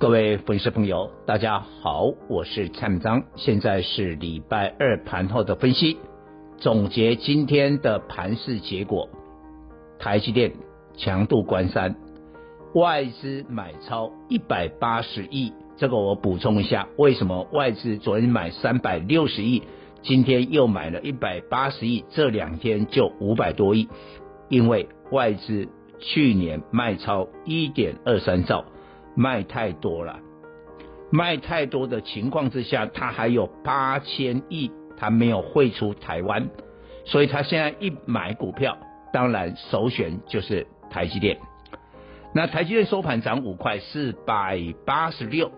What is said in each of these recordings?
各位粉丝朋友，大家好，我是蔡明章，现在是礼拜二盘后的分析，总结今天的盘势结果。台积电强度关山，外资买超一百八十亿，这个我补充一下，为什么外资昨天买三百六十亿，今天又买了一百八十亿，这两天就五百多亿。因为外资去年卖超一点二三兆，卖太多了，卖太多的情况之下，他还有八千亿，他没有汇出台湾，所以他现在一买股票，当然首选就是台积电。那台积电收盘涨五块，四百八十六。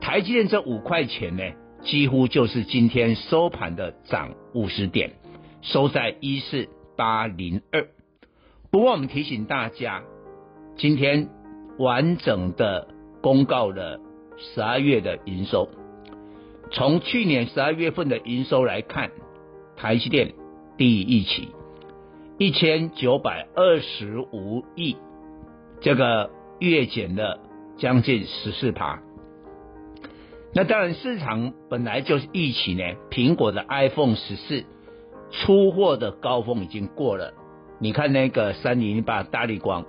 台积电这五块钱呢，几乎就是今天收盘的涨五十点，收在一四。八零二，不过我们提醒大家，今天完整的公告了十二月的营收。从去年十二月份的营收来看，台积电低于预期，一千九百二十五亿，这个月减了将近十四趴。那当然，市场本来就是预期呢，苹果的 iPhone 十四。出货的高峰已经过了，你看那个三零零八大立光，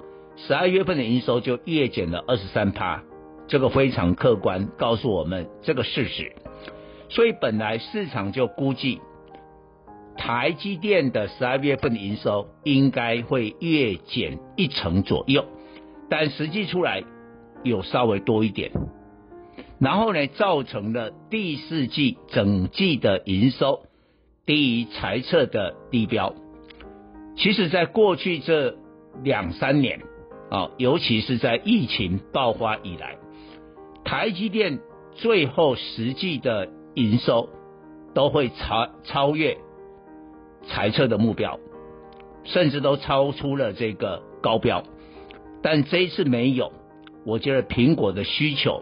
十二月份的营收就月减了二十三趴，这个非常客观，告诉我们这个事实。所以本来市场就估计台积电的十二月份营收应该会月减一成左右，但实际出来有稍微多一点，然后呢，造成了第四季整季的营收。低于财测的低标，其实，在过去这两三年啊，尤其是在疫情爆发以来，台积电最后实际的营收都会超超越财测的目标，甚至都超出了这个高标，但这一次没有，我觉得苹果的需求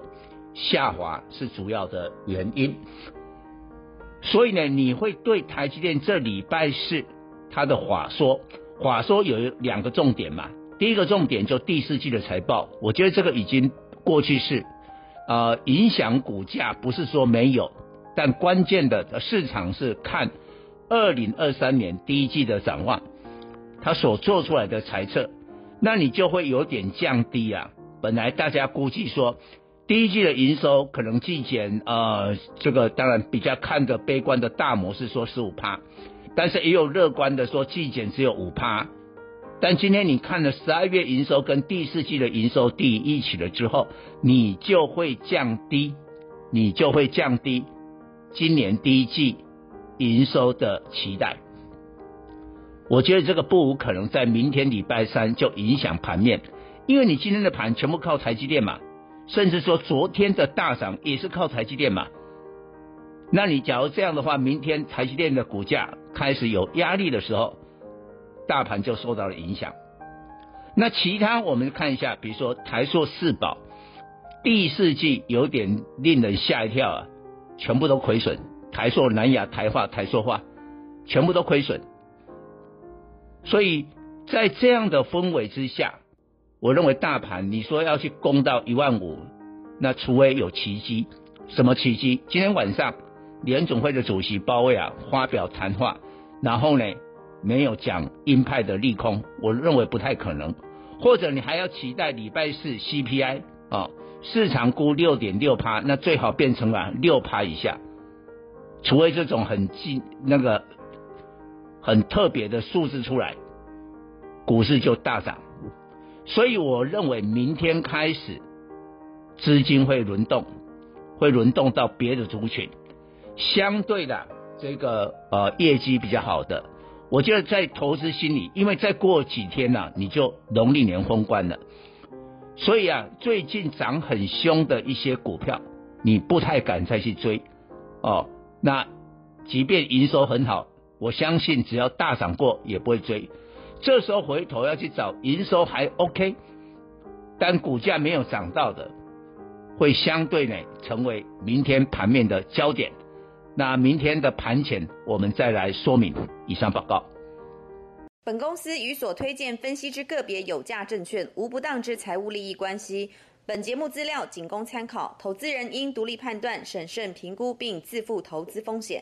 下滑是主要的原因。所以呢，你会对台积电这礼拜四它的法说，法说有两个重点嘛。第一个重点就第四季的财报，我觉得这个已经过去式，呃，影响股价不是说没有，但关键的市场是看二零二三年第一季的展望，它所做出来的猜测，那你就会有点降低啊。本来大家估计说。第一季的营收可能季减，呃，这个当然比较看着悲观的大摩是说十五趴，但是也有乐观的说季减只有五趴。但今天你看了十二月营收跟第四季的营收第一起了之后，你就会降低，你就会降低今年第一季营收的期待。我觉得这个不无可能在明天礼拜三就影响盘面，因为你今天的盘全部靠台积电嘛。甚至说昨天的大涨也是靠台积电嘛？那你假如这样的话，明天台积电的股价开始有压力的时候，大盘就受到了影响。那其他我们看一下，比如说台塑四宝，第四季有点令人吓一跳啊，全部都亏损。台塑、南亚、台化、台塑化，全部都亏损。所以在这样的氛围之下。我认为大盘，你说要去攻到一万五，那除非有奇迹。什么奇迹？今天晚上联总会的主席鲍威尔发表谈话，然后呢，没有讲鹰派的利空，我认为不太可能。或者你还要期待礼拜四 CPI 啊、市场估六点六趴，那最好变成了六趴以下。除非这种很近那个很特别的数字出来，股市就大涨。所以我认为明天开始，资金会轮动，会轮动到别的族群，相对的这个呃业绩比较好的，我觉得在投资心里，因为再过几天呢、你就农历年封关了，所以啊，最近涨很凶的一些股票，你不太敢再去追哦。那即便营收很好，我相信只要大涨过也不会追。这时候回头要去找营收还 OK，但股价没有涨到的，会相对呢成为明天盘面的焦点。那明天的盘前我们再来说明。以上报告。本公司与所推荐分析之个别有价证券无不当之财务利益关系。本节目资料仅供参考，投资人应独立判断、审慎评估并自负投资风险。